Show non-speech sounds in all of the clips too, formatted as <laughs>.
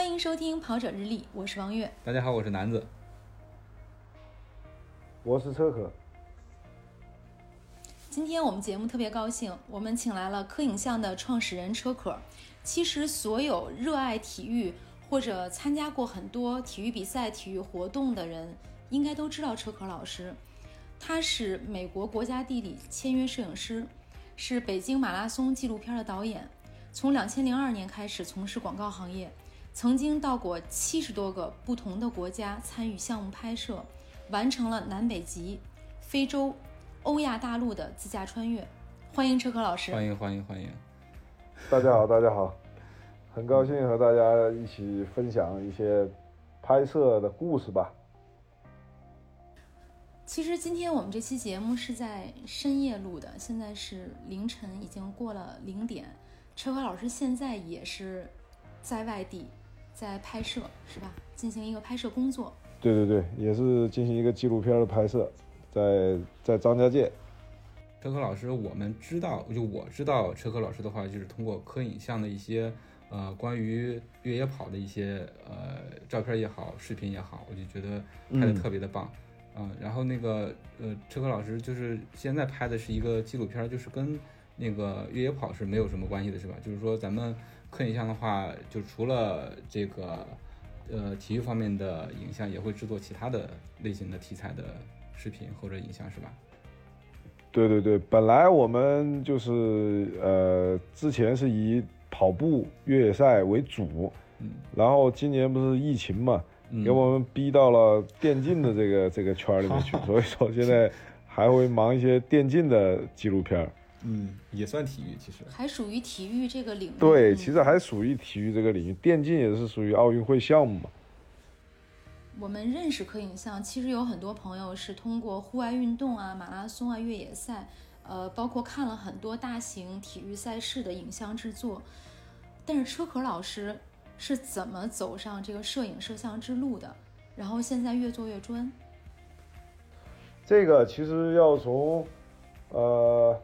欢迎收听《跑者日历》，我是王悦。大家好，我是南子。我是车可。今天我们节目特别高兴，我们请来了科影像的创始人车可。其实，所有热爱体育或者参加过很多体育比赛、体育活动的人，应该都知道车可老师。他是美国国家地理签约摄影师，是北京马拉松纪录片的导演。从两千零二年开始从事广告行业，曾经到过七十多个不同的国家参与项目拍摄，完成了南北极、非洲、欧亚大陆的自驾穿越。欢迎车科老师！欢迎欢迎欢迎！大家好，大家好，很高兴和大家一起分享一些拍摄的故事吧。其实今天我们这期节目是在深夜录的，现在是凌晨，已经过了零点。车科老师现在也是在外地，在拍摄是吧？进行一个拍摄工作。对对对，也是进行一个纪录片的拍摄，在在张家界。车科老师，我们知道，就我知道车科老师的话，就是通过科影像的一些呃关于越野跑的一些呃照片也好，视频也好，我就觉得拍的特别的棒。嗯，然后那个呃车科老师就是现在拍的是一个纪录片，就是跟。那个越野跑是没有什么关系的，是吧？就是说，咱们科影像的话，就除了这个呃体育方面的影像，也会制作其他的类型的题材的视频或者影像，是吧？对对对，本来我们就是呃之前是以跑步越野赛为主，嗯，然后今年不是疫情嘛，给我们逼到了电竞的这个这个圈里面去，<laughs> 所以说现在还会忙一些电竞的纪录片。嗯，也算体育，其实还属于体育这个领域。对，其实还属于体育这个领域，电竞也是属于奥运会项目嘛。我们认识科影像，其实有很多朋友是通过户外运动啊、马拉松啊、越野赛，呃，包括看了很多大型体育赛事的影像制作。但是车壳老师是怎么走上这个摄影摄像之路的？然后现在越做越专。这个其实要从，呃。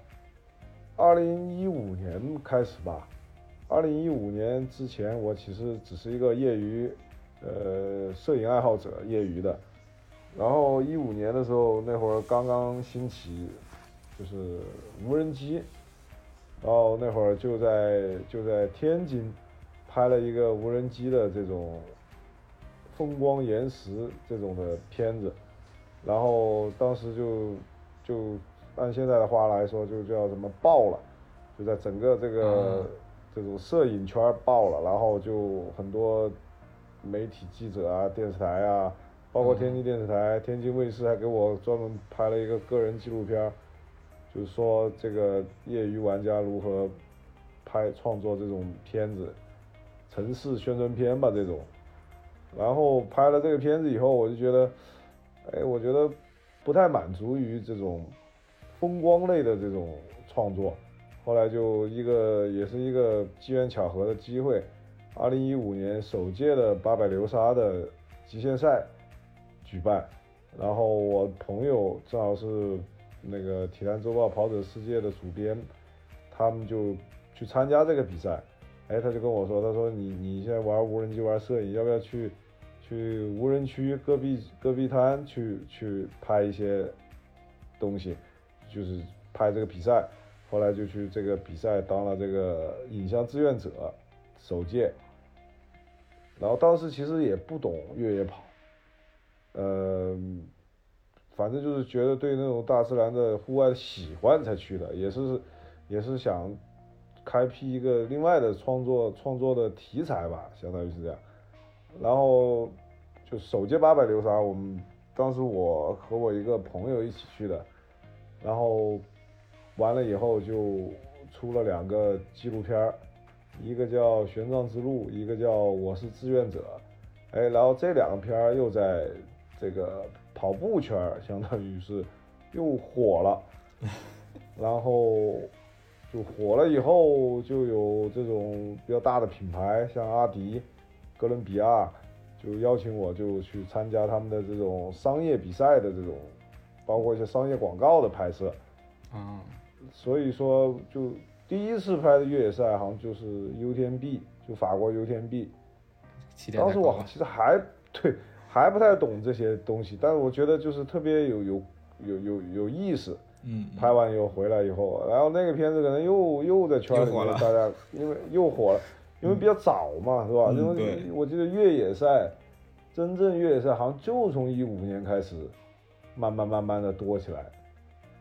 二零一五年开始吧，二零一五年之前，我其实只是一个业余，呃，摄影爱好者，业余的。然后一五年的时候，那会儿刚刚兴起，就是无人机，然后那会儿就在就在天津拍了一个无人机的这种风光延时这种的片子，然后当时就就。按现在的话来说，就叫什么爆了，就在整个这个这种摄影圈爆了，然后就很多媒体记者啊、电视台啊，包括天津电视台、天津卫视还给我专门拍了一个个人纪录片，就是说这个业余玩家如何拍创作这种片子，城市宣传片吧这种。然后拍了这个片子以后，我就觉得，哎，我觉得不太满足于这种。风光类的这种创作，后来就一个也是一个机缘巧合的机会，二零一五年首届的八百流沙的极限赛举办，然后我朋友正好是那个《体坛周报》跑者世界的主编，他们就去参加这个比赛，哎，他就跟我说，他说你你现在玩无人机玩摄影，要不要去去无人区戈壁戈壁滩去去拍一些东西？就是拍这个比赛，后来就去这个比赛当了这个影像志愿者，首届。然后当时其实也不懂越野跑，呃，反正就是觉得对那种大自然的户外喜欢才去的，也是也是想开辟一个另外的创作创作的题材吧，相当于是这样。然后就首届八百流沙，我们当时我和我一个朋友一起去的。然后完了以后就出了两个纪录片儿，一个叫《玄奘之路》，一个叫《我是志愿者》。哎，然后这两个片儿又在这个跑步圈儿，相当于是又火了。<laughs> 然后就火了以后，就有这种比较大的品牌，像阿迪、哥伦比亚，就邀请我就去参加他们的这种商业比赛的这种。包括一些商业广告的拍摄，啊，所以说就第一次拍的越野赛好像就是 UTMB，就法国 UTMB，当时我太高了。其实还对还不太懂这些东西，但是我觉得就是特别有有有有有意思。嗯，拍完以后回来以后，然后那个片子可能又又在圈里面大家因为又火了，<laughs> 因为比较早嘛，是吧？嗯因为对我记得越野赛，真正越野赛好像就从一五年开始，慢慢慢慢的多起来。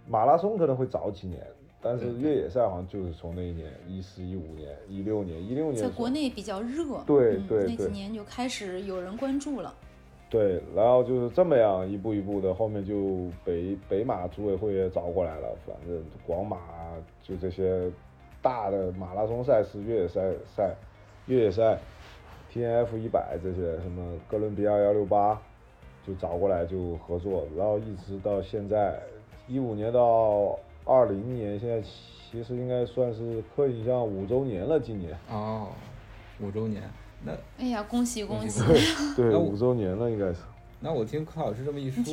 马拉松可能会早几年，但是对对越野赛好像就是从那一年，一四、一五年、一六年、一六年在国内比较热，对嗯、那几对对年就开始有人关注了。对，然后就是这么样一步一步的，后面就北北马组委会也找过来了，反正广马就这些大的马拉松赛事、越野赛赛、越野赛、T N F 一百这些什么哥伦比亚幺六八，就找过来就合作，然后一直到现在，一五年到二零年，现在其实应该算是科影像五周年了，今年哦，五周年。那哎呀，恭喜恭喜！<laughs> 对五周年了应该是。那我听柯老师这么一说，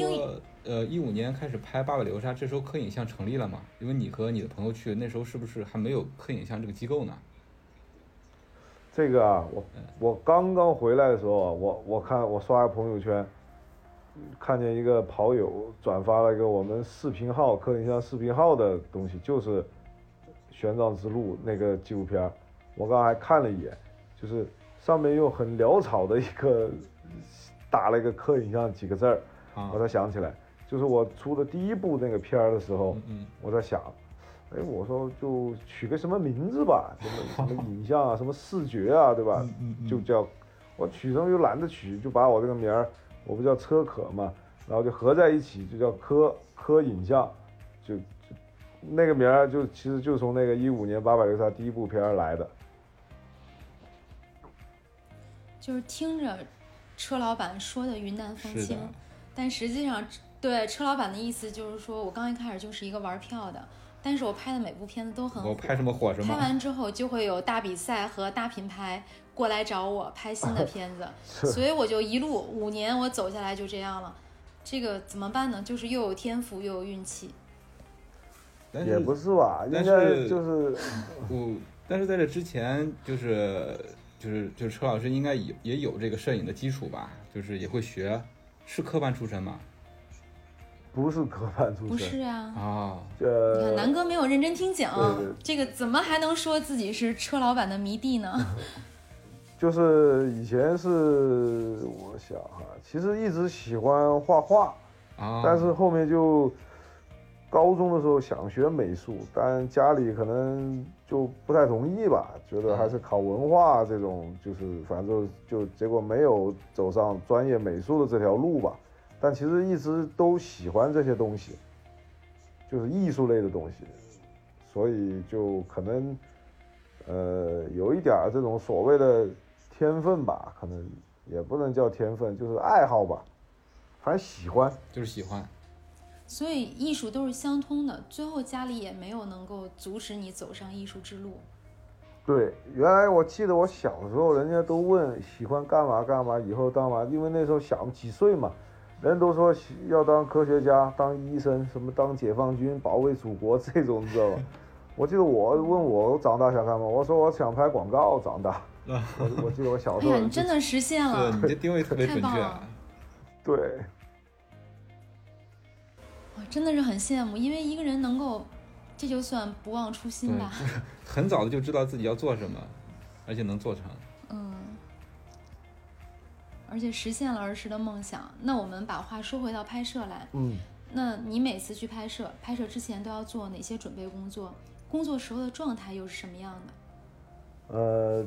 呃，一五年开始拍《八百流沙》，这时候科影像成立了嘛？因为你和你的朋友去，那时候是不是还没有科影像这个机构呢？这个啊，我我刚刚回来的时候啊，我我看我刷朋友圈，看见一个跑友转发了一个我们视频号科影像视频号的东西，就是《玄奘之路》那个纪录片儿，我刚刚还看了一眼，就是上面用很潦草的一个 <laughs> 打了一个科影像几个字儿，啊我，才想起来，就是我出的第一部那个片儿的时候，我在想，哎，我说就取个什么名字吧，什么什么影像啊，什么视觉啊，对吧？就叫我取什么又懒得取，就把我这个名儿，我不叫车可嘛，然后就合在一起，就叫科科影像，就就那个名儿就其实就从那个一五年八百六十第一部片儿来的。就是听着车老板说的云淡风轻，但实际上，对车老板的意思就是说，我刚一开始就是一个玩票的，但是我拍的每部片子都很火。我拍什么火什么拍。完之后就会有大比赛和大品牌过来找我拍新的 <laughs> 片子，所以我就一路五年我走下来就这样了。这个怎么办呢？就是又有天赋又有运气。但也不是是吧，应但该是就是我，但是在这之前，就是就是就是车老师应该也也有这个摄影的基础吧？就是也会学，是科班出身吗？不是科班出身不身，是啊，啊，你看呃，南哥没有认真听讲对对，这个怎么还能说自己是车老板的迷弟呢？<laughs> 就是以前是我想哈，其实一直喜欢画画，啊，但是后面就高中的时候想学美术，但家里可能就不太同意吧，觉得还是考文化这种，就是反正就结果没有走上专业美术的这条路吧。但其实一直都喜欢这些东西，就是艺术类的东西，所以就可能呃有一点儿这种所谓的天分吧，可能也不能叫天分，就是爱好吧，反正喜欢。就是喜欢。所以艺术都是相通的，最后家里也没有能够阻止你走上艺术之路。对，原来我记得我小时候，人家都问喜欢干嘛干嘛，以后当嘛，因为那时候小几岁嘛，人都说要当科学家、当医生，什么当解放军、保卫祖国这种，你知道吧？<laughs> 我记得我问我长大想干嘛，我说我想拍广告长大。我我记得我小时候哎呀，你真的实现了你，这定位特别准确啊。对哇真的是很羡慕，因为一个人能够，这就算不忘初心吧。<laughs> 很早的就知道自己要做什么，而且能做成。嗯，而且实现了儿时的梦想。那我们把话说回到拍摄来，嗯，那你每次去拍摄，拍摄之前都要做哪些准备工作？工作时候的状态又是什么样的？呃，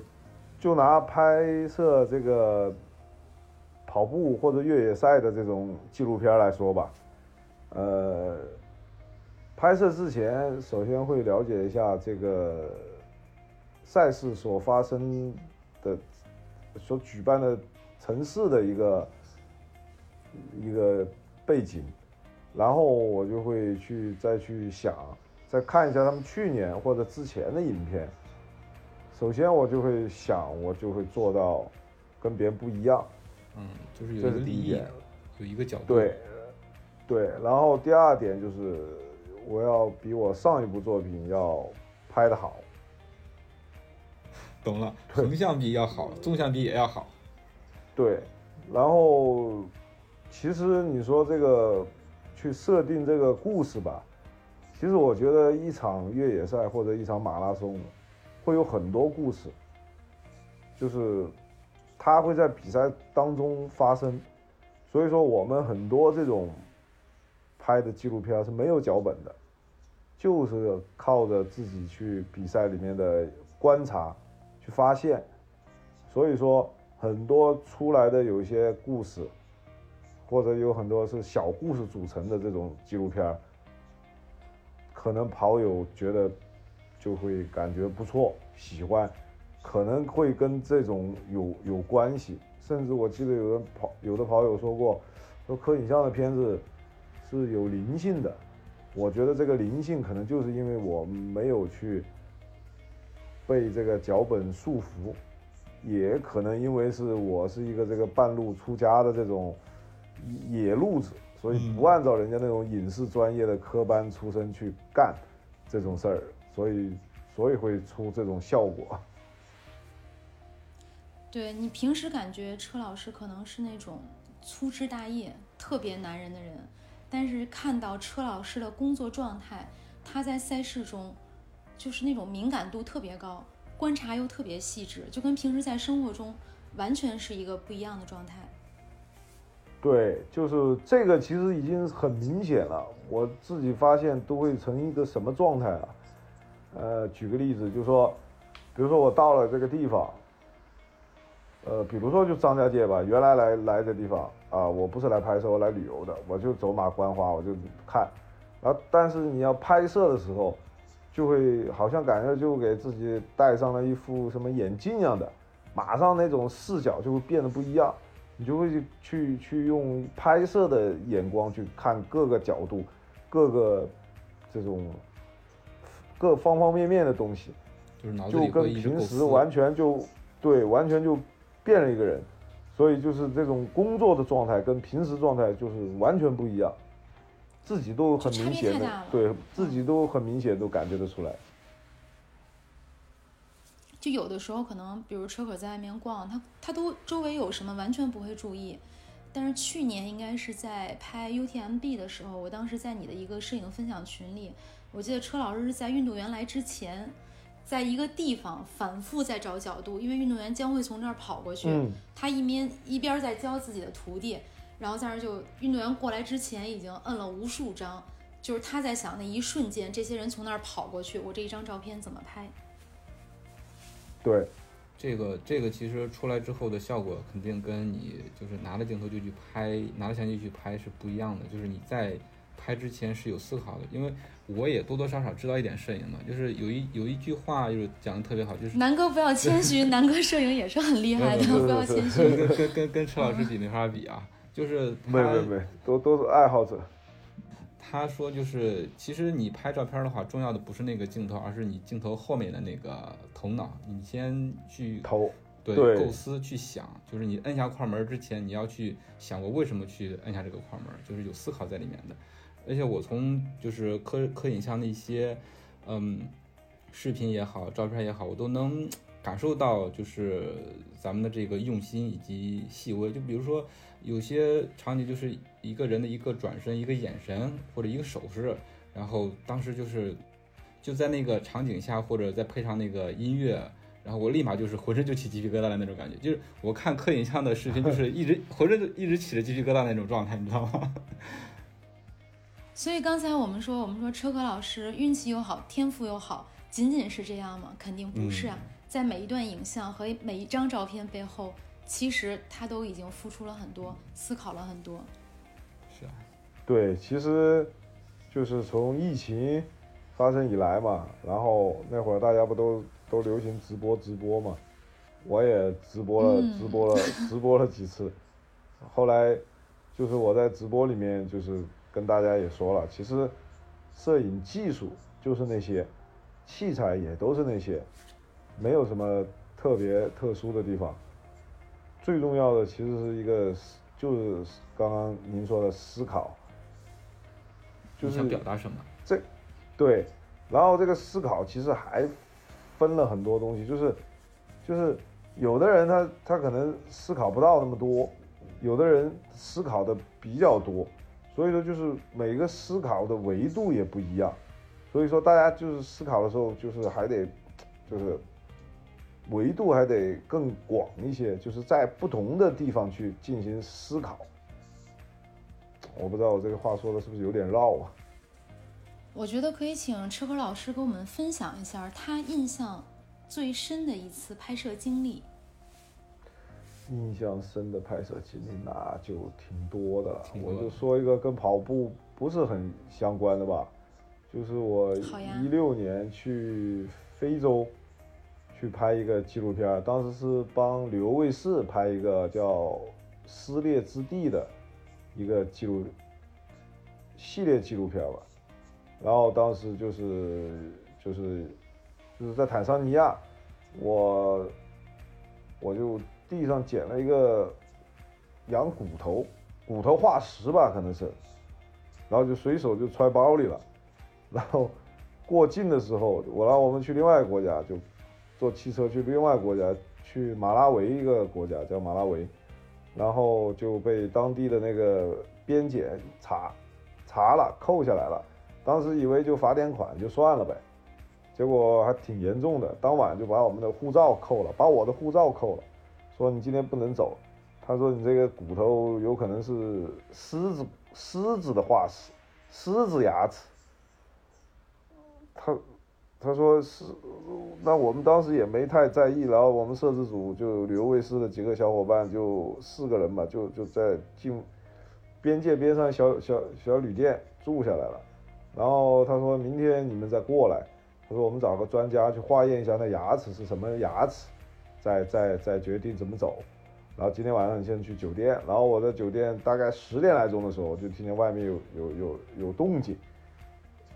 就拿拍摄这个跑步或者越野赛的这种纪录片来说吧，呃，拍摄之前首先会了解一下这个赛事所发生的、所举办的城市的一个一个背景，然后我就会去再去想，再看一下他们去年或者之前的影片。首先我就会想，我就会做到跟别人不一样，嗯，就是有这一个第一点，有一个角度。对，对。然后第二点就是，我要比我上一部作品要拍的好。懂了。横向比要好，纵向比也要好。对，然后其实你说这个去设定这个故事吧，其实我觉得一场越野赛或者一场马拉松会有很多故事，就是它会在比赛当中发生，所以说我们很多这种拍的纪录片是没有脚本的，就是靠着自己去比赛里面的观察去发现，所以说。很多出来的有一些故事，或者有很多是小故事组成的这种纪录片可能跑友觉得就会感觉不错，喜欢，可能会跟这种有有关系。甚至我记得有人跑有的跑友说过，说柯影像的片子是有灵性的。我觉得这个灵性可能就是因为我没有去被这个脚本束缚。也可能因为是我是一个这个半路出家的这种野路子，所以不按照人家那种影视专业的科班出身去干这种事儿，所以所以会出这种效果。<laughs> 对你平时感觉车老师可能是那种粗枝大叶、特别男人的人，但是看到车老师的工作状态，他在赛事中就是那种敏感度特别高。观察又特别细致，就跟平时在生活中完全是一个不一样的状态。对，就是这个，其实已经很明显了。我自己发现都会成一个什么状态啊？呃，举个例子，就说，比如说我到了这个地方，呃，比如说就张家界吧，原来来来这地方啊，我不是来拍摄，我来旅游的，我就走马观花，我就看，然后但是你要拍摄的时候。就会好像感觉就给自己戴上了一副什么眼镜一样的，马上那种视角就会变得不一样，你就会去去用拍摄的眼光去看各个角度，各个这种各方方面面的东西，就跟平时完全就对完全就变了一个人，所以就是这种工作的状态跟平时状态就是完全不一样。自己都很明显的，对自己都很明显都感觉得出来。就有的时候可能，比如车可在外面逛，他他都周围有什么完全不会注意。但是去年应该是在拍 UTMB 的时候，我当时在你的一个摄影分享群里，我记得车老师是在运动员来之前，在一个地方反复在找角度，因为运动员将会从这儿跑过去，他一边一边在教自己的徒弟。然后在那就运动员过来之前已经摁了无数张，就是他在想那一瞬间，这些人从那儿跑过去，我这一张照片怎么拍？对，这个这个其实出来之后的效果肯定跟你就是拿着镜头就去拍，拿着相机去拍是不一样的。就是你在拍之前是有思考的，因为我也多多少少知道一点摄影嘛。就是有一有一句话就是讲的特别好，就是南哥不要谦虚，<laughs> 南哥摄影也是很厉害的，不要谦虚。跟跟跟跟车老师比没法比啊。就是没没没，都都是爱好者。他说，就是其实你拍照片的话，重要的不是那个镜头，而是你镜头后面的那个头脑。你先去头对构思去想，就是你摁下快门之前，你要去想过为什么去摁下这个快门，就是有思考在里面的。而且我从就是科科影像的一些嗯视频也好，照片也好，我都能感受到就是咱们的这个用心以及细微。就比如说。有些场景就是一个人的一个转身、一个眼神或者一个手势，然后当时就是就在那个场景下，或者再配上那个音乐，然后我立马就是浑身就起鸡皮疙瘩的那种感觉。就是我看科影像的视频，就是一直 <laughs> 浑身就一直起着鸡皮疙瘩那种状态，你知道吗？所以刚才我们说，我们说车可老师运气又好，天赋又好，仅仅是这样吗？肯定不是啊，在每一段影像和每一张照片背后。其实他都已经付出了很多，思考了很多。是啊，对，其实就是从疫情发生以来嘛，然后那会儿大家不都都流行直播直播嘛，我也直播了，直播了，直播了几次。后来就是我在直播里面就是跟大家也说了，其实摄影技术就是那些，器材也都是那些，没有什么特别特殊的地方。最重要的其实是一个，就是刚刚您说的思考，就是想表达什么？这，对，然后这个思考其实还分了很多东西，就是，就是有的人他他可能思考不到那么多，有的人思考的比较多，所以说就是每个思考的维度也不一样，所以说大家就是思考的时候就是还得就是维度还得更广一些，就是在不同的地方去进行思考。我不知道我这个话说的是不是有点绕啊？我觉得可以请车科老师给我们分享一下他印象最深的一次拍摄经历。印象深的拍摄经历那就挺多的了，我就说一个跟跑步不是很相关的吧，就是我一六年去非洲去拍一个纪录片，当时是帮旅游卫视拍一个叫《撕裂之地》的一个记录系列纪录片吧，然后当时就是就是就是在坦桑尼亚，我我就地上捡了一个羊骨头，骨头化石吧，可能是，然后就随手就揣包里了，然后过境的时候，我让我们去另外一个国家，就坐汽车去另外一个国家，去马拉维一个国家叫马拉维，然后就被当地的那个边检查查了，扣下来了，当时以为就罚点款就算了呗，结果还挺严重的，当晚就把我们的护照扣了，把我的护照扣了，说你今天不能走。他说你这个骨头有可能是狮子狮子的化石，狮子牙齿。他他说是，那我们当时也没太在意，然后我们摄制组就旅游卫视的几个小伙伴就四个人嘛，就就在进边界边上小小小旅店住下来了。然后他说明天你们再过来，他说我们找个专家去化验一下那牙齿是什么牙齿，再再再决定怎么走。然后今天晚上你先去酒店，然后我在酒店大概十点来钟的时候，我就听见外面有有有有动静，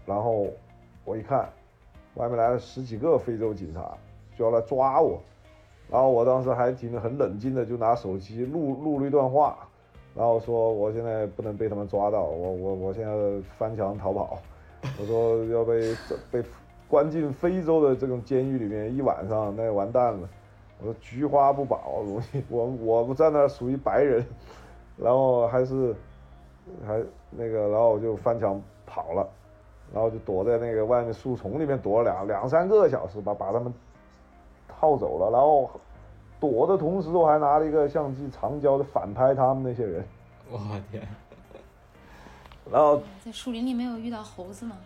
然后我一看，外面来了十几个非洲警察，就要来抓我，然后我当时还挺很冷静的，就拿手机录录了一段话，然后说我现在不能被他们抓到，我我我现在翻墙逃跑，我说要被被关进非洲的这种监狱里面一晚上，那完蛋了。我说菊花不保，容易我我不在那儿属于白人，然后还是还那个，然后我就翻墙跑了，然后就躲在那个外面树丛里面躲了两两三个小时吧，把他们套走了，然后躲的同时我还拿了一个相机长焦的反拍他们那些人，我天，然后在树林里没有遇到猴子吗？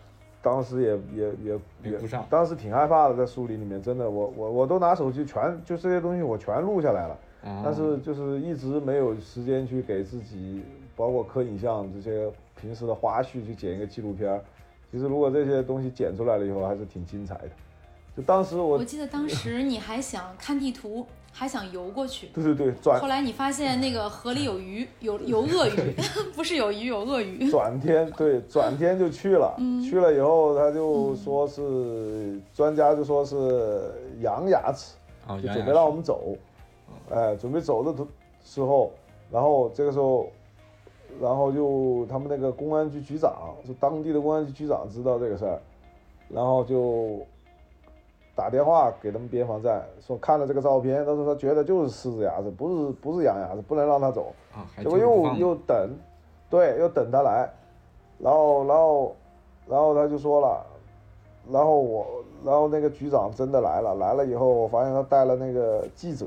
当时也也也也比不上当时挺害怕的，在树林里面，真的，我我我都拿手机全就这些东西我全录下来了。啊但是就是一直没有时间去给自己，包括刻影像这些平时的花絮去剪一个纪录片儿。其实如果这些东西剪出来了以后，还是挺精彩的。就当时我我，记得当时你还想看地图，还想游过去。对对对，转后来你发现那个河里有鱼，有有鳄鱼，<laughs> 不是有鱼有鳄鱼。转天对转天就去了，去了以后他就说是专家就说是羊牙齿，哦，就准备让我们走，哎，准备走的途时候，然后这个时候，然后就他们那个公安局局长，就当地的公安局局长知道这个事儿，然后就打电话给他们边防站，说看了这个照片，他说他觉得就是狮子牙子，不是不是羊牙子，不能让他走。啊，结果又又等，对，又等他来，然后然后然后他就说了，然后我然后那个局长真的来了，来了以后我发现他带了那个记者，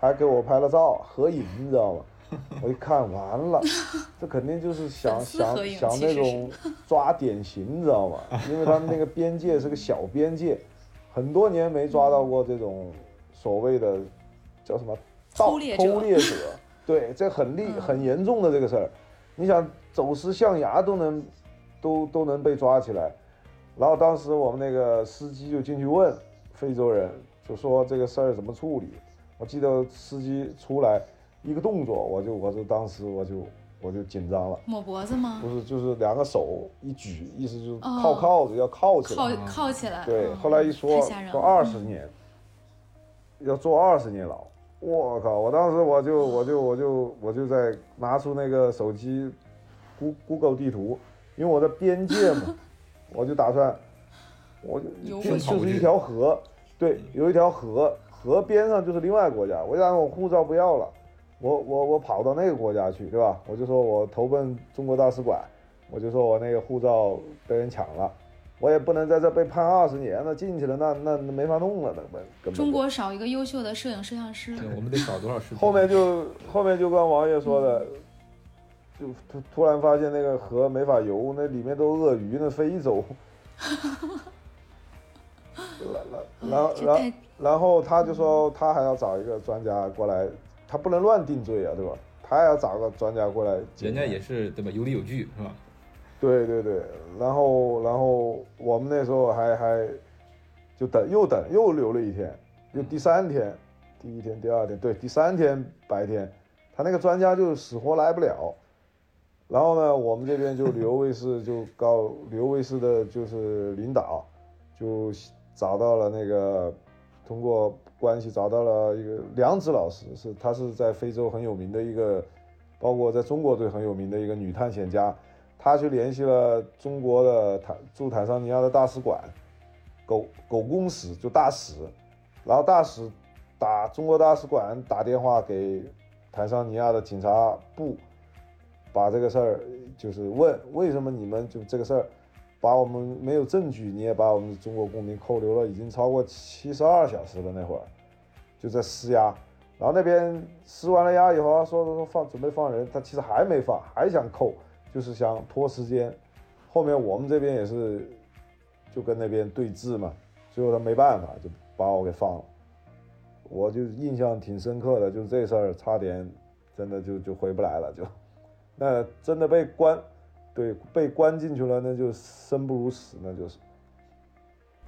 还给我拍了照合影，你知道吗？<laughs> 我一看完了，<laughs> 这肯定就是想 <laughs> 想想那种抓典型，你知道吗？因为他们那个边界是个小边界，很多年没抓到过这种所谓的叫什么盗偷猎者偷猎者，对，这很厉嗯很严重的这个事儿。你想走私象牙都能都都能被抓起来，然后当时我们那个司机就进去问非洲人，就说这个事儿怎么处理。我记得司机出来一个动作，我就我就当时我就我就紧张了，抹脖子吗不？是就是两个手一举，意思就是哦靠靠着要靠起靠来。靠起来。对，嗯后来一说说二十嗯年，要坐二十年牢。我靠！我当时我就我就我就我就在拿出那个手机，Go Google 地图，因为我在边界嘛，<laughs> 我就打算，我就就是一条河，对，有一条河，河边上就是另外国家，我想我护照不要了？我我我跑到那个国家去，对吧？我就说我投奔中国大使馆，我就说我那个护照被人抢了，我也不能在这被判二十年那，进去了那那那没法弄了，那根本。中国少一个优秀的摄影摄像师。对，我们得少多少视频？后面就后面就跟王爷说的，就突突然发现那个河没法游，那里面都鳄鱼那非洲。<laughs> 然然然后然后然后他就说他还要找一个专家过来。他不能乱定罪啊，对吧？他还要找个专家过来。人家也是对吧？有理有据是吧？对对对，然后然后我们那时候还还就等又等又留了一天，又第三天，第一天第二天对第三天白天，他那个专家就死活来不了。然后呢，我们这边就旅游卫视 <laughs> 就告旅游卫视的就是领导就找到了那个通过。关系找到了一个梁子老师，是他是在非洲很有名的一个，包括在中国都很有名的一个女探险家。她去联系了中国的坦驻坦桑尼亚的大使馆，狗狗公使就大使，然后大使打中国大使馆打电话给坦桑尼亚的警察部，把这个事儿就是问为什么你们就这个事儿。把我们没有证据，你也把我们中国公民扣留了，已经超过七十二小时了。那会儿就在施压，然后那边施完了压以后，说说放准备放人，他其实还没放，还想扣，就是想拖时间。后面我们这边也是就跟那边对峙嘛，最后他没办法，就把我给放了。我就印象挺深刻的，就是这事儿差点真的就就回不来了，就 <laughs> 那真的被关。对，被关进去了，那就生不如死，那就是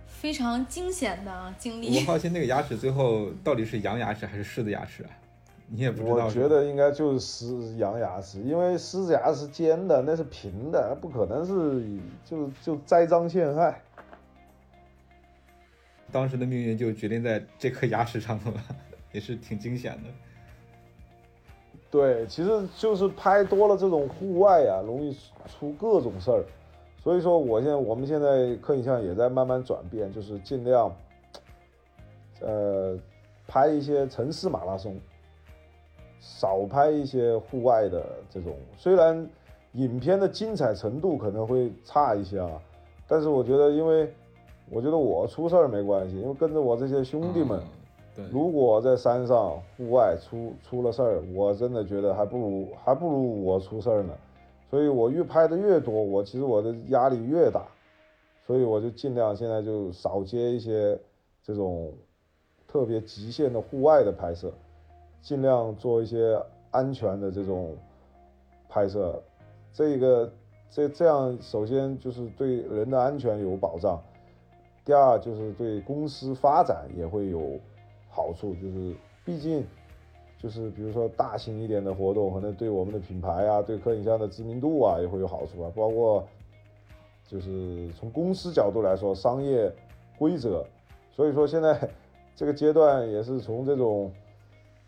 非常惊险的经历。我好奇那个牙齿最后到底是羊牙齿还是狮子牙齿啊？你也不知道。我觉得应该就是狮羊牙齿，因为狮子牙是尖的，那是平的，不可能是就就栽赃陷害。当时的命运就决定在这颗牙齿上了，<laughs> 也是挺惊险的。对，其实就是拍多了这种户外呀，容易出各种事儿。所以说，我现在我们现在客影像也在慢慢转变，就是尽量，呃，拍一些城市马拉松，少拍一些户外的这种。虽然影片的精彩程度可能会差一些啊，但是我觉得，因为我觉得我出事儿没关系，因为跟着我这些兄弟们。如果在山上户外出出了事儿，我真的觉得还不如还不如我出事儿呢。所以我越拍的越多，我其实我的压力越大，所以我就尽量现在就少接一些这种特别极限的户外的拍摄，尽量做一些安全的这种拍摄。这个这这样，首先就是对人的安全有保障，第二就是对公司发展也会有。好处就是，毕竟就是比如说大型一点的活动，可能对我们的品牌啊，对客影像的知名度啊，也会有好处啊。包括就是从公司角度来说，商业规则。所以说现在这个阶段也是从这种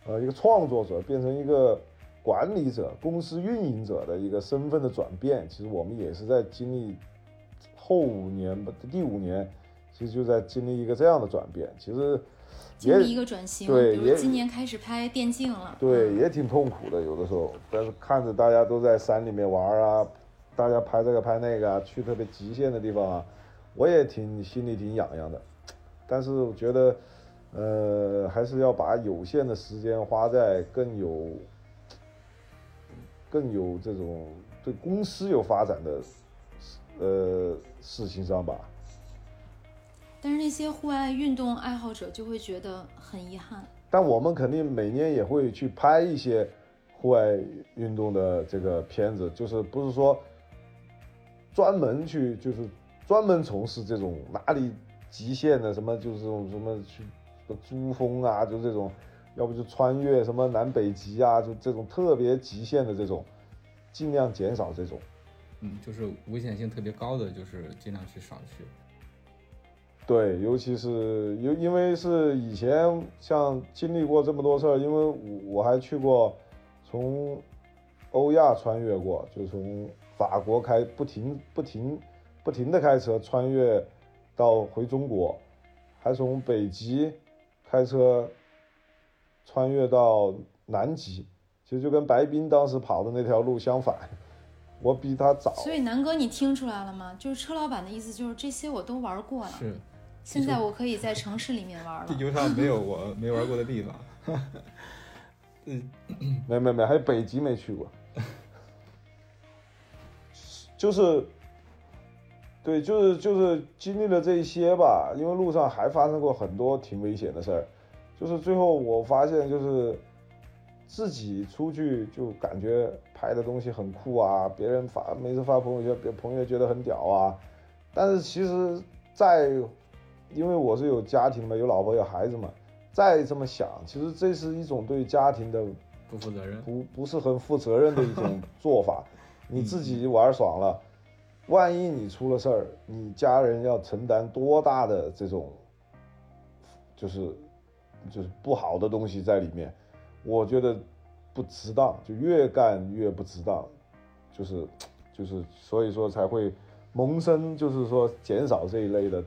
呃一个创作者变成一个管理者、公司运营者的一个身份的转变。其实我们也是在经历后五年吧第五年，其实就在经历一个这样的转变。其实。经历一个转型，对，也今年开始拍电竞了，对，也挺痛苦的，有的时候。但是看着大家都在山里面玩啊，大家拍这个拍那个啊，去特别极限的地方啊，我也挺心里挺痒痒的。但是我觉得，呃，还是要把有限的时间花在更有、更有这种对公司有发展的呃事情上吧。但是那些户外运动爱好者就会觉得很遗憾。但我们肯定每年也会去拍一些户外运动的这个片子，就是不是说专门去，就是专门从事这种哪里极限的什么，就是这种什么去珠峰啊，就这种，要不就穿越什么南北极啊，就这种特别极限的这种，尽量减少这种。嗯，就是危险性特别高的，就是尽量去少去。对，尤其是因因为是以前像经历过这么多事儿，因为我我还去过从欧亚穿越过，就从法国开不停不停不停的开车穿越到回中国，还从北极开车穿越到南极，其实就跟白冰当时跑的那条路相反，我比他早。所以南哥，你听出来了吗？就是车老板的意思就是这些我都玩过了，是，现在我可以在城市里面玩了。地球上没有我没玩过的地方。<laughs> 嗯，没没没，还有北极没去过，<laughs> 就是，对，就是就是经历了这一些吧，因为路上还发生过很多挺危险的事儿，就是最后我发现就是自己出去就感觉拍的东西很酷啊，别人发每次发朋友圈，别朋友觉得很屌啊，但是其实在，因为我是有家庭嘛，有老婆有孩子嘛。再这么想，其实这是一种对家庭的不负责任，不不是很负责任的一种做法。<laughs> 你自己玩爽了，万一你出了事儿，你家人要承担多大的这种，就是就是不好的东西在里面，我觉得不值当，就越干越不值当，就是就是所以说才会萌生就是说减少这一类的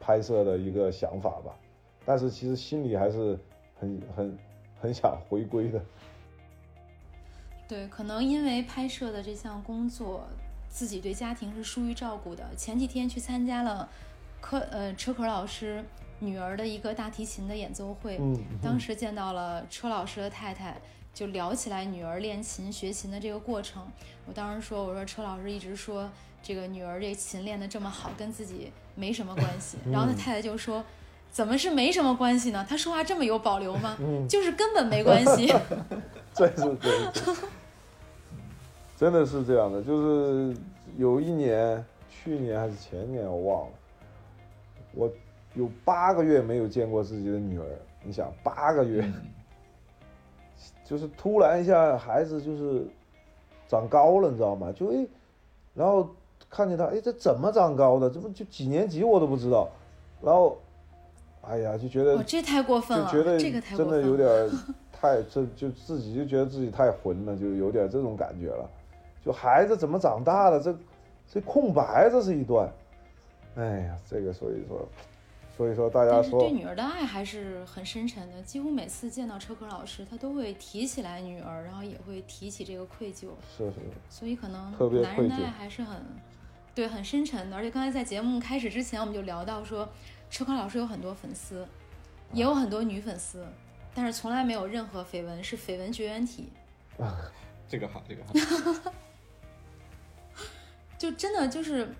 拍摄的一个想法吧。但是其实心里还是很很很想回归的。对，可能因为拍摄的这项工作，自己对家庭是疏于照顾的。前几天去参加了科呃车可老师女儿的一个大提琴的演奏会，嗯，当时见到了车老师的太太，就聊起来女儿练琴学琴的这个过程。我当时说，我说车老师一直说这个女儿这琴练得这么好，跟自己没什么关系。然后他太太就说。怎么是没什么关系呢？他说话这么有保留吗？嗯、就是根本没关系。这是真是，真的是这样的。就是有一年，去年还是前年，我忘了，我有八个月没有见过自己的女儿。你想，八个月，就是突然一下，孩子就是长高了，你知道吗？就哎，然后看见他，哎，这怎么长高的？这不就几年级我都不知道，然后。哎呀，就觉得、哦、这太过分了，就觉得这个太真的有点太，这就自己就觉得自己太混了，就有点这种感觉了。就孩子怎么长大的，这这空白，这是一段。哎呀，这个所以说，所以说大家说对女儿的爱还是很深沉的，几乎每次见到车科老师，他都会提起来女儿，然后也会提起这个愧疚。是是。所以可能特别男人的爱还是很，对，很深沉的。而且刚才在节目开始之前，我们就聊到说。车科老师有很多粉丝，也有很多女粉丝，但是从来没有任何绯闻，是绯闻绝缘体。啊，这个好，这个好。<laughs> 就真的就是，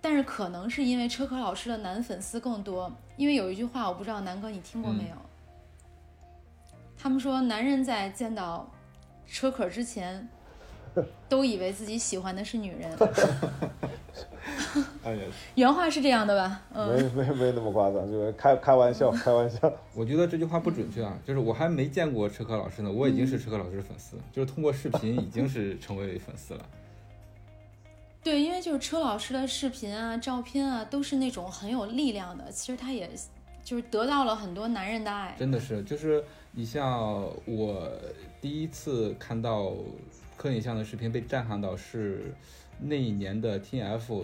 但是可能是因为车科老师的男粉丝更多，因为有一句话我不知道南哥你听过没有？嗯、他们说男人在见到车可之前，<laughs> 都以为自己喜欢的是女人。<laughs> 哎呀，原话是这样的吧？嗯，没没没那么夸张，就是开开玩笑，开玩笑。我觉得这句话不准确啊，就是我还没见过车科老师呢，我已经是车科老师的粉丝，嗯、<laughs> 就是通过视频已经是成为粉丝了。对，因为就是车老师的视频啊、照片啊，都是那种很有力量的。其实他也就是得到了很多男人的爱。真的是，就是你像我第一次看到柯影像的视频被震撼到是。那一年的 TF，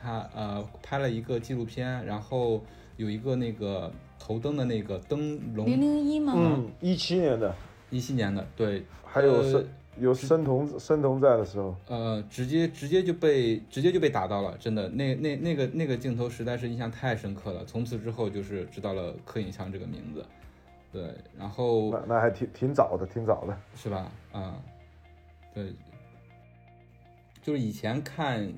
他呃拍了一个纪录片，然后有一个那个头灯的那个灯笼，零零一吗？嗯，一七年的，一七年的，对，还有申、呃、有申童申童在的时候，呃，直接直接就被直接就被打到了，真的，那那那个那个镜头实在是印象太深刻了，从此之后就是知道了柯影像这个名字，对，然后那那还挺挺早的，挺早的，是吧？啊、嗯，对。就是以前看，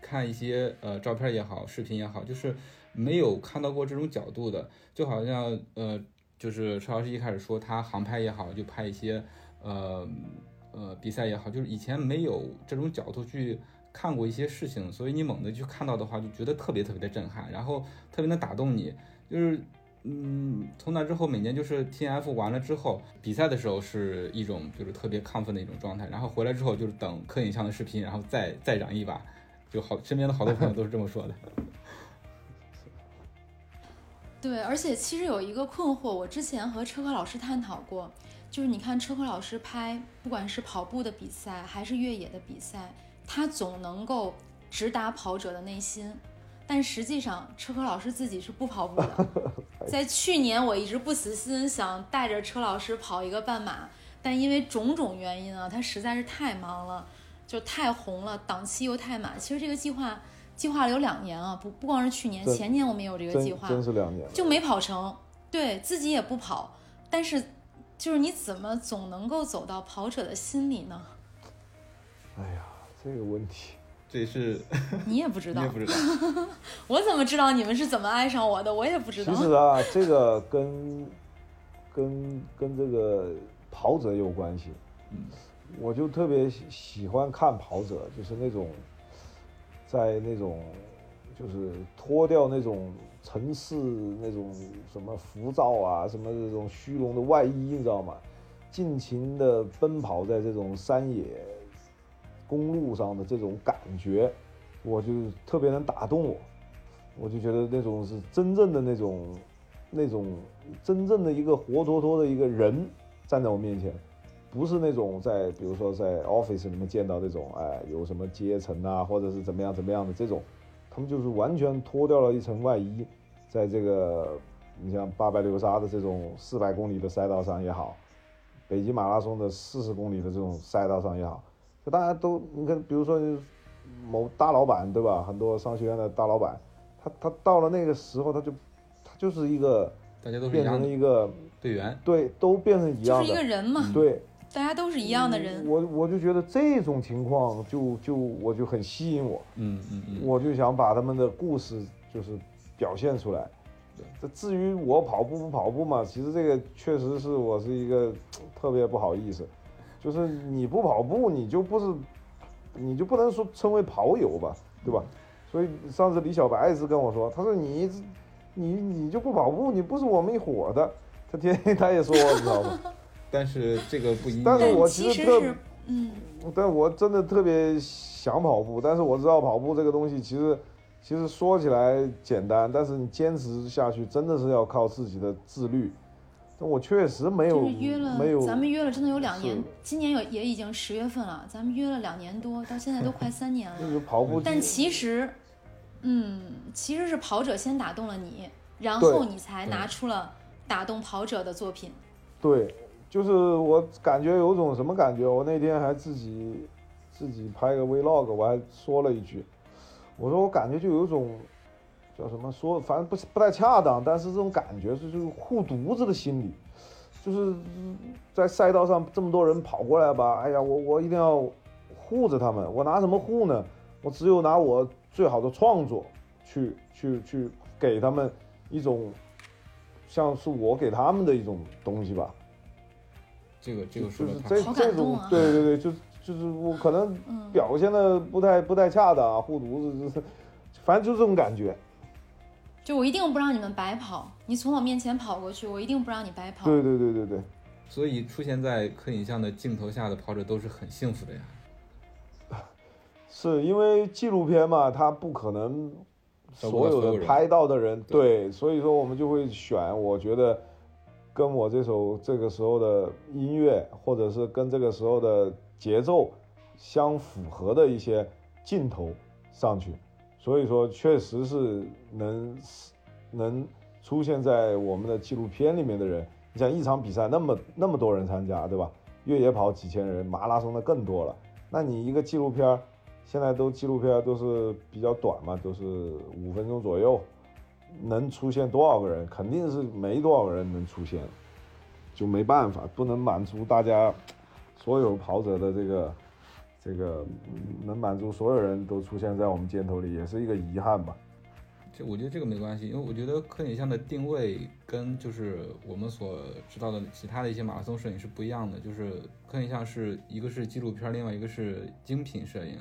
看一些呃照片也好，视频也好，就是没有看到过这种角度的，就好像呃，就是车老师一开始说他航拍也好，就拍一些呃呃比赛也好，就是以前没有这种角度去看过一些事情，所以你猛地去看到的话，就觉得特别特别的震撼，然后特别能打动你，就是。嗯，从那之后，每年就是 T F 完了之后，比赛的时候是一种就是特别亢奋的一种状态，然后回来之后就是等柯影像的视频，然后再再燃一把，就好，身边的好多朋友都是这么说的。<laughs> 对，而且其实有一个困惑，我之前和车科老师探讨过，就是你看车科老师拍，不管是跑步的比赛还是越野的比赛，他总能够直达跑者的内心。但实际上车科老师自己是不跑步的。<laughs> 在去年，我一直不死心想带着车老师跑一个半马，但因为种种原因啊，他实在是太忙了，就太红了，档期又太满。其实这个计划计划了有两年啊，不不光是去年，前年我们也有这个计划，真是两年。就没跑成。对自己也不跑，但是就是你怎么总能够走到跑者的心里呢？哎呀，这个问题，这是 <laughs> 你也不知道你也，不知道，<laughs> 我怎么知道你们是怎么爱上我的？我也不知道其。实啊，这个跟跟跟这个跑者有关系。嗯，我就特别喜喜欢看跑者，就是那种在那种就是脱掉那种城市那种什么浮躁啊，什么这种虚荣的外衣，你知道吗？尽情的奔跑在这种山野公路上的这种感觉，我就特别能打动我。我就觉得那种是真正的那种那种真正的一个活脱脱的一个人站在我面前，不是那种在比如说在 office 里面见到那种哎有什么阶层啊，或者是怎么样怎么样的这种，他们就是完全脱掉了一层外衣，在这个你像八百流沙的这种四百公里的赛道上也好，北京马拉松的四十公里的这种赛道上也好，就大家都你看，比如说某大老板对吧？很多商学院的大老板，他他到了那个时候，他就他就是一个大家都变成一个队员，对，都变成一样就是一个，人嘛，对，大家都是一样的人。我我就觉得这种情况就就我就很吸引我，嗯嗯嗯，我就想把他们的故事就是表现出来。对。这至于我跑步不跑步嘛，其实这个确实是我是一个特别不好意思，就是你不跑步，你就不是，你就不能说称为跑友吧，对吧？所以上次李小白是跟我说，他说你你你就不跑步，你不是我们一伙的。他天天 <laughs> 他也说我，你知道吗？<laughs> 但是这个不一样，但是我其其实特实，嗯，但我真的特别想跑步，但是我知道跑步这个东西其实其实说起来简单，但是你坚持下去真的是要靠自己的自律。但我确实没有就是约了没有，咱们约了真的有两年，今年有也已经十月份了，咱们约了两年多，到现在都快三年 <laughs> 那了。个跑步，但其实，嗯，其实是跑者先打动了你，然后你才拿出了打动跑者的作品。对，就是我感觉有种什么感觉？我那天还自己自己拍个 vlog，我还说了一句，我说我感觉就有种叫什么说，反正不不太恰当，但是这种感觉是就是护犊子的心理，就是在赛道上这么多人跑过来吧，哎呀，我我一定要护着他们，我拿什么护呢？我只有拿我最好的创作去去去给他们一种像是我给他们的一种东西吧。这个这个说就是这的太好，好这种感动啊，对对对，就就是我可能嗯，表现的不太不太恰当啊，护犊子就是，反正就是这种感觉。就我一定不让你们白跑，你从我面前跑过去，我一定不让你白跑。对对对对对，所以出现在柯影像的镜头下的跑者都是很幸福的呀。<laughs> 是因为纪录片嘛，它不可能所有的拍到的人，对，所以说我们就会选，我觉得跟我这首这个时候的音乐，或者是跟这个时候的节奏相符合的一些镜头上去，所以说确实是能能出现在我们的纪录片里面的人。你像一场比赛那么那么多人参加，对吧？越野跑几千人，马拉松的更多了。那你一个纪录片，现在都纪录片都是比较短嘛，都是五分钟左右，能出现多少个人？肯定是没多少个人能出现，就没办法，不能满足大家所有跑者的这个这个嗯能满足所有人都出现在我们箭头里，也是一个遗憾吧。这我觉得这个没关系，因为我觉得柯影像的定位跟就是我们所知道的其他的一些马拉松摄影是不一样的，就是柯影像是一个是纪录片，另外一个是精品摄影，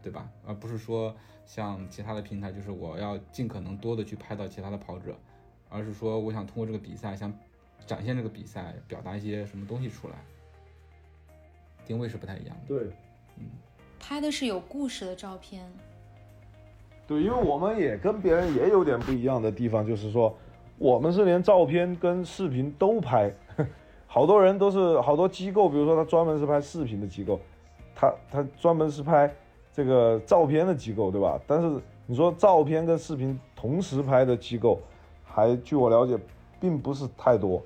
对吧？而不是说像其他的平台，就是我要尽可能多的去拍到其他的跑者，而是说我想通过这个比赛想展现这个比赛，表达一些什么东西出来，定位是不太一样的。对拍的是有故事的照片。对，因为我们也跟别人也有点不一样的地方，就是说我们是连照片跟视频都拍，好多人都是好多机构，比如说他专门是拍视频的机构，他他专门是拍这个照片的机构，对吧？但是你说照片跟视频同时拍的机构，还据我了解，并不是太多。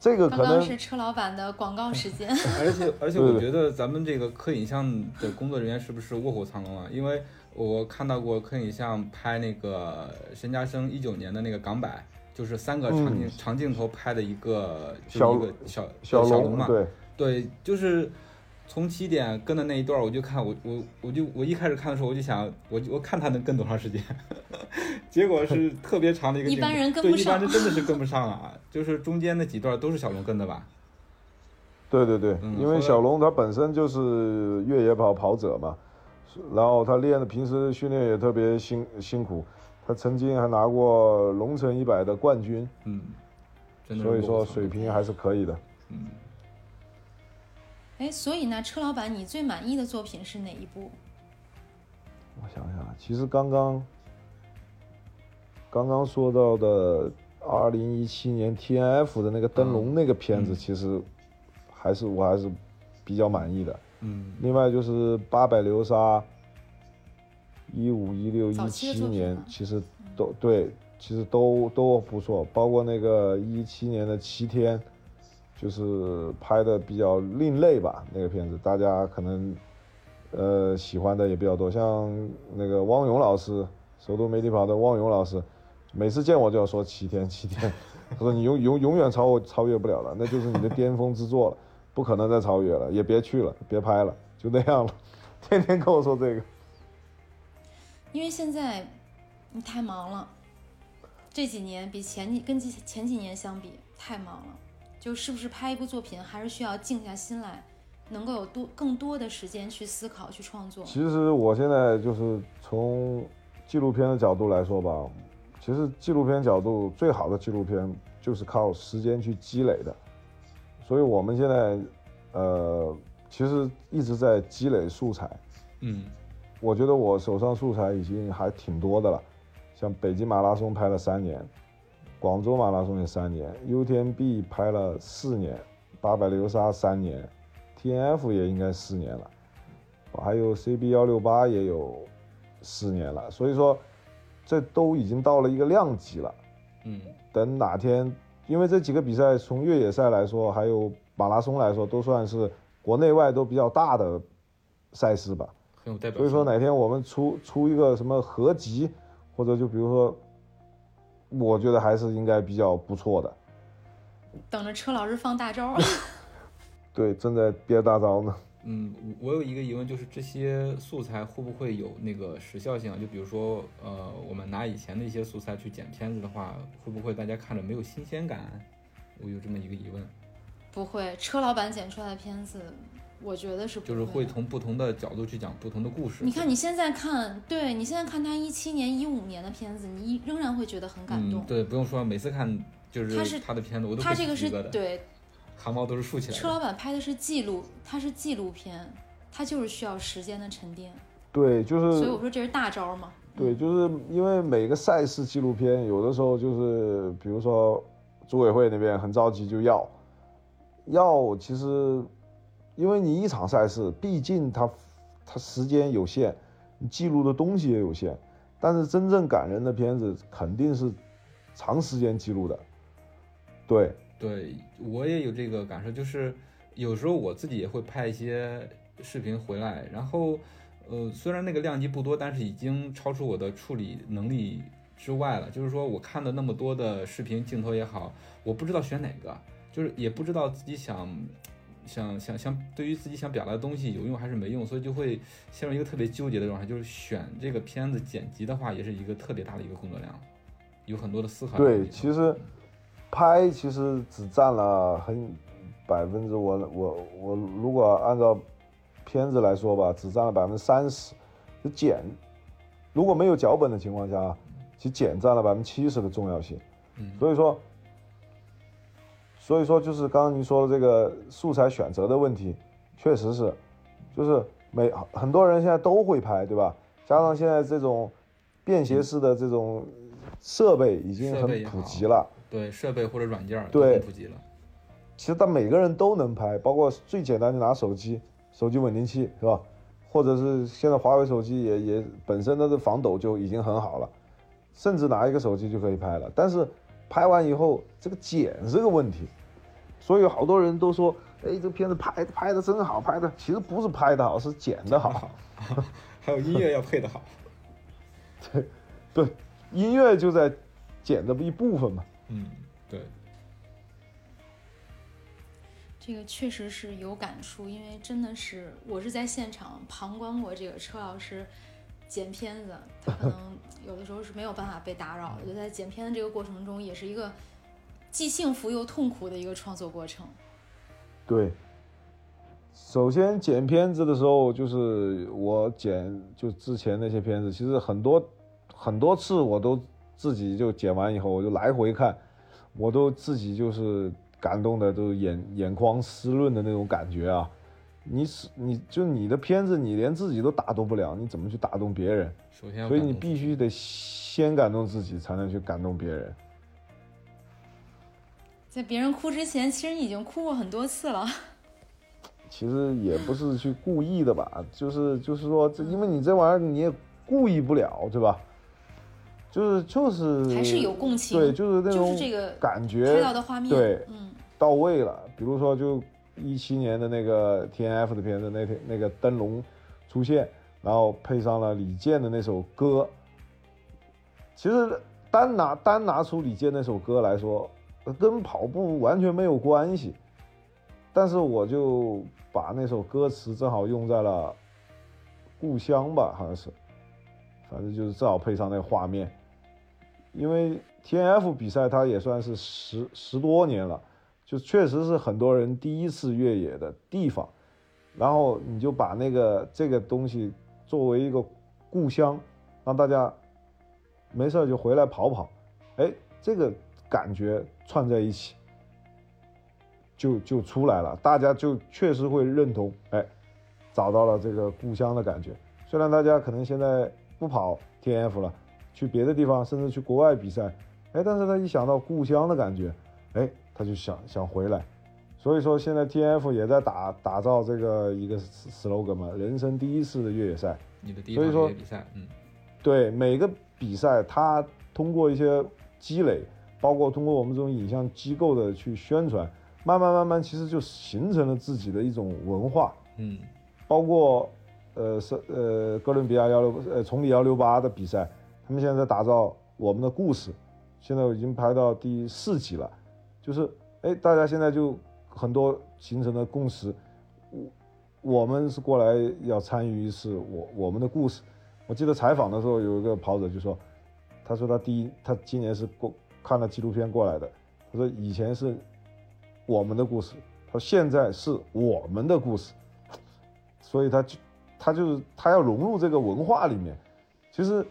这个可刚刚能是车老板的广告时间。而 <laughs> 且而且，我觉得咱们这个科影像的工作人员是不是卧虎藏龙啊？因为我看到过科影像拍那个申家生一九年的那个港版，就是三个长镜、嗯长镜头拍的一个，就一个小小小龙嘛，对，对，就是从起点跟的那一段，我就看我我我就我一开始看的时候，我就想，我我看他能跟多长时间，<laughs> 结果是特别长的一个镜头，一般人跟对，不上一般人真的是跟不上啊，就是中间那几段都是小龙跟的吧？对对对，嗯因为小龙他本身就是越野跑跑者嘛，然后他练的平时训练也特别辛辛苦，他曾经还拿过龙城一百的冠军，嗯，真的所以说水平还是可以的。嗯，哎，所以呢，车老板，你最满意的作品是哪一部？我想想啊，其实刚刚刚刚说到的二零一七年 T N F 的那个灯笼那个片子，嗯其实还是我还是比较满意的。嗯另外就是八百流沙，一五一六早一七年其实都对，其实都都不错，包括那个一七年的七天，就是拍的比较另类吧，那个片子大家可能呃喜欢的也比较多，像那个汪勇老师，首都媒体跑的汪勇老师，每次见我就要说七天七天，他说你永永永远超我超越不了了，<laughs> 那就是你的巅峰之作了。不可能再超越了，也别去了，别拍了，就那样了。天天跟我说这个，因为现在你太忙了，这几年比前几跟前前几年相比太忙了，就是不是拍一部作品还是需要静下心来，能够有多更多的时间去思考去创作。其实我现在就是从纪录片的角度来说吧，其实纪录片角度最好的纪录片就是靠时间去积累的，所以我们现在呃，其实一直在积累素材。嗯我觉得我手上素材已经还挺多的了，像北京马拉松拍了三年，广州马拉松也三年，UTMB 拍了四年，八百流沙三年，TNF 也应该四年了，还有 CB 幺六八也有四年了，所以说这都已经到了一个量级了。嗯等哪天，因为这几个比赛从越野赛来说，还有马拉松来说，都算是国内外都比较大的赛事吧。很有代表。所以说哪天我们出出一个什么合集，或者就比如说，我觉得还是应该比较不错的。等着车老师放大招。<laughs> 对，正在憋大招呢。嗯，我我有一个疑问，就是这些素材会不会有那个时效性啊？就比如说，呃，我们拿以前的一些素材去剪片子的话，会不会大家看着没有新鲜感？我有这么一个疑问，不会，车老板剪出来的片子，我觉得是不就是会从不同的角度去讲不同的故事。你看你现在看，对你现在看他一七年、一五年的片子，你依仍然会觉得很感动。嗯，对，不用说，每次看就是他是他的片子，我都他这个是对汗毛都是竖起来车。老板拍的是记录，他是纪录片，他就是需要时间的沉淀，对，就是所以我说这是大招嘛。对，就是因为每个赛事纪录片，有的时候就是比如说组委会那边很着急就要，要其实因为你一场赛事，毕竟它它时间有限，你记录的东西也有限，但是真正感人的片子肯定是长时间记录的，对，对我也有这个感受，就是有时候我自己也会拍一些视频回来，然后呃，虽然那个量级不多，但是已经超出我的处理能力之外了。就是说我看的那么多的视频镜头也好，我不知道选哪个，就是也不知道自己想。想想想，对于自己想表达的东西有用还是没用，所以就会陷入一个特别纠结的状态。就是选这个片子剪辑的话，也是一个特别大的一个工作量，有很多的思考对，其实拍其实只占了很百分之我我我如果按照片子来说吧，只占了百分之三十，就剪如果没有脚本的情况下啊，其实剪占了百分之七十的重要性。嗯，所以说，所以说就是刚刚您说的这个素材选择的问题，确实是，就是每很多人现在都会拍，对吧？加上现在这种便携式的这种设备已经很普及了。对设备或者软件儿都对很普及了。其实他每个人都能拍，包括最简单的拿手机，手机稳定器是吧？或者是现在华为手机也也本身它的防抖就已经很好了，甚至拿一个手机就可以拍了。但是拍完以后，这个剪是个问题，所以好多人都说，哎，这片子拍拍的真好，拍的其实不是拍的好，是剪的好，<laughs> 还有音乐要配的好。<laughs> 对，对，音乐就在剪的一部分嘛。嗯，对。这个确实是有感触，因为真的是我是在现场旁观过这个车老师剪片子，他可能有的时候是没有办法被打扰的，就在剪片的这个过程中，也是一个既幸福又痛苦的一个创作过程。对，首先剪片子的时候，就是我剪就之前那些片子，其实很多很多次我都自己就剪完以后，我就来回看，我都自己就是。感动的都眼眼眶湿润的那种感觉啊！你是你就你的片子，你连自己都打动不了，你怎么去打动别人？首先，所以你必须得先感动自己，才能去感动别人。在别人哭之前，其实你已经哭过很多次了。<laughs> 其实也不是去故意的吧，就是就是说，这因为你这玩意儿你也故意不了，对吧？就是就是还是有共情，对，就是那种感觉，拍到的画面，对，嗯，到位了。比如说，就一七年的那个 T N F 的片子，那天那个灯笼出现，然后配上了李健的那首歌。其实单拿单拿出李健那首歌来说，跟跑步完全没有关系。但是我就把那首歌词正好用在了故乡吧，好像是，反正就是正好配上那个画面。因为 T N F 比赛，它也算是十十多年了，就确实是很多人第一次越野的地方。然后你就把那个这个东西作为一个故乡，让大家没事就回来跑跑，哎，这个感觉串在一起，就就出来了。大家就确实会认同，哎，找到了这个故乡的感觉。虽然大家可能现在不跑 T N F 了。去别的地方，甚至去国外比赛，哎，但是他一想到故乡的感觉，哎，他就想想回来。所以说，现在 T F 也在打打造这个一个 slogan 嘛，人生第一次的越野赛。你的第一场越野比赛，嗯，对，每个比赛他通过一些积累，包括通过我们这种影像机构的去宣传，慢慢慢慢，其实就形成了自己的一种文化。嗯，包括呃是呃哥伦比亚幺六呃崇礼幺六八的比赛。他们现在在打造我们的故事，现在已经拍到第四集了，就是哎，大家现在就很多形成了共识，我我们是过来要参与一次我我们的故事。我记得采访的时候有一个跑者就说，他说他第一他今年是过看了纪录片过来的，他说以前是我们的故事，他说现在是我们的故事，所以他就他就是他要融入这个文化里面，其实。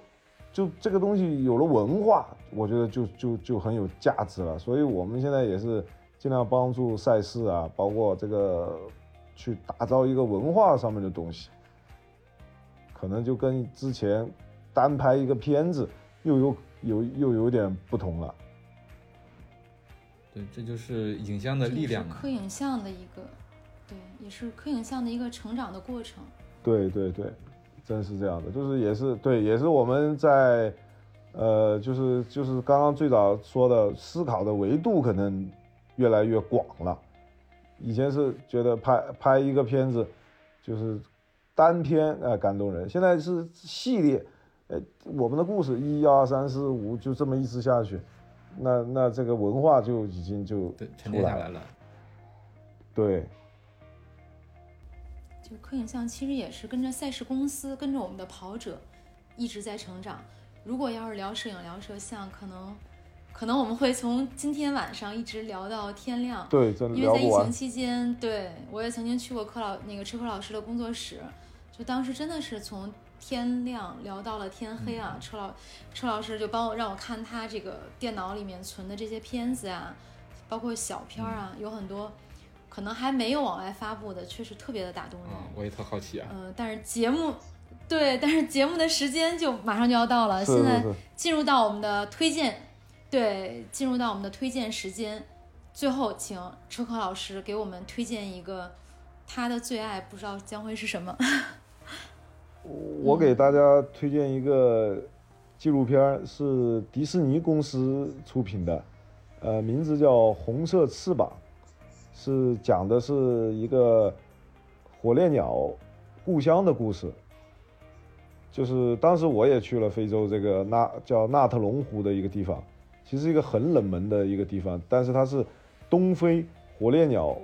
就这个东西有了文化，我觉得就就就很有价值了。所以我们现在也是尽量帮助赛事啊，包括这个去打造一个文化上面的东西，可能就跟之前单拍一个片子又有有又有点不同了。对，这就是影像的力量。科影像的一个，对，也是科影像的一个成长的过程。对对对。真是这样的，就是也是对，也是我们在，呃，就是就是刚刚最早说的思考的维度可能越来越广了。以前是觉得拍拍一个片子就是单片啊感动人，现在是系列，呃，我们的故事一二三四五就这么一直下去，那那这个文化就已经就沉淀下来了。对。就科影像其实也是跟着赛事公司，跟着我们的跑者一直在成长。如果要是聊摄影、聊摄像，可能可能我们会从今天晚上一直聊到天亮。对，因为在疫情期间，对我也曾经去过柯老那个车柯老师的工作室，就当时真的是从天亮聊到了天黑啊。车老车老师就帮我让我看他这个电脑里面存的这些片子啊，包括小片啊，有很多。可能还没有往外发布的，确实特别的打动人。我也特好奇啊。嗯，但是节目，对，但是节目的时间就马上就要到了。现在进入到我们的推荐，对，进入到我们的推荐时间。最后，请车科老师给我们推荐一个他的最爱，不知道将会是什么。我给大家推荐一个纪录片，是迪士尼公司出品的，呃，名字叫《红色翅膀》，是讲的是一个火烈鸟故乡的故事。就是当时我也去了非洲这个纳叫纳特龙湖的一个地方，其实一个很冷门的一个地方，但是它是东非火烈鸟，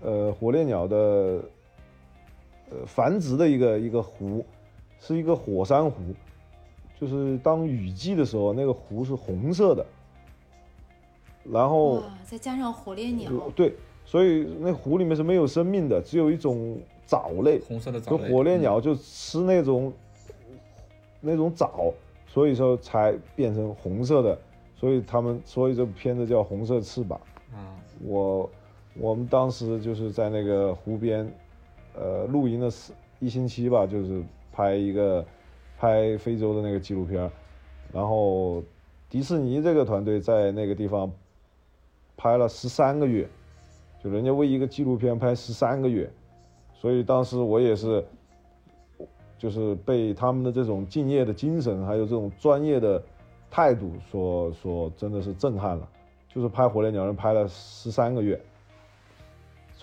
呃，火烈鸟的呃繁殖的一个一个湖，是一个火山湖，就是当雨季的时候，那个湖是红色的，然后，再加上火烈鸟，对，所以那湖里面是没有生命的，只有一种藻类，红色的藻就类，火烈鸟就吃那种、那种藻，所以说才变成红色的。所以他们，所以这部片子叫《红色翅膀》。嗯啊，我我们当时就是在那个湖边，呃，露营了四一星期吧，就是拍一个拍非洲的那个纪录片。然后迪士尼这个团队在那个地方拍了十三个月，就人家为一个纪录片拍十三个月，所以当时我也是，就是被他们的这种敬业的精神，还有这种专业的态度所所真的是震撼了。就是拍火烈鸟人拍了十三个月，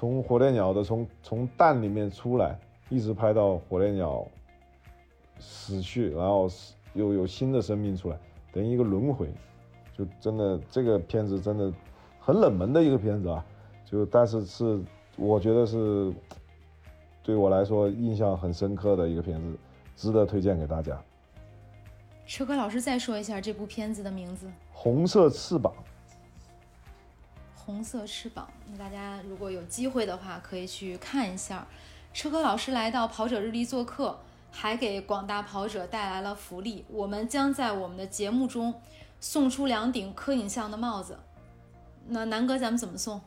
从火烈鸟的从从蛋里面出来，一直拍到火烈鸟死去，然后死又有新的生命出来，等于一个轮回。就真的这个片子真的很冷门的一个片子啊，就但是是我觉得是对我来说印象很深刻的一个片子，值得推荐给大家。车科老师再说一下这部片子的名字《红色翅膀，红色翅膀》。那大家如果有机会的话，可以去看一下。车科老师来到跑者日历做客，还给广大跑者带来了福利。我们将在我们的节目中送出两顶科影像的帽子。那南哥，咱们怎么送？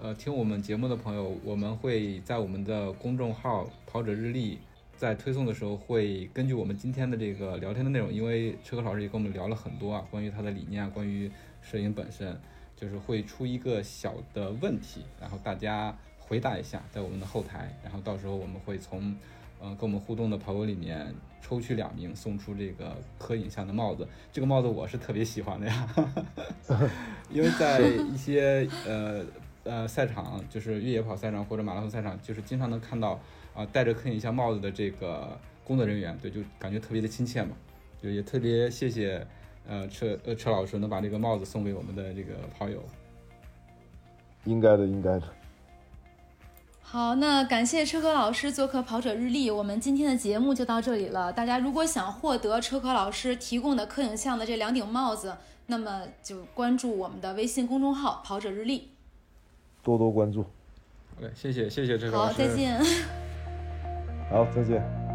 呃，听我们节目的朋友，我们会在我们的公众号“跑者日历”在推送的时候，会根据我们今天的这个聊天的内容，因为车科老师也跟我们聊了很多啊，关于他的理念啊，关于摄影本身，就是会出一个小的问题，然后大家回答一下，在我们的后台，然后到时候我们会从呃跟我们互动的朋友里面抽取两名，送出这个科影像的帽子。这个帽子我是特别喜欢的呀，<laughs> 因为在一些呃呃赛场，就是越野跑赛场或者马拉松赛场，就是经常能看到啊、戴着科影像帽子的这个工作人员，对，就感觉特别的亲切嘛。就也特别谢谢呃车呃车老师能把这个帽子送给我们的这个跑友。应该的，应该的。好，那感谢车科老师做客跑者日历，我们今天的节目就到这里了。大家如果想获得车科老师提供的科影像的这两顶帽子，那么就关注我们的微信公众号“跑者日历多多关注。好嘞，谢谢谢谢车科，老师。好再见。<laughs> 好，再见。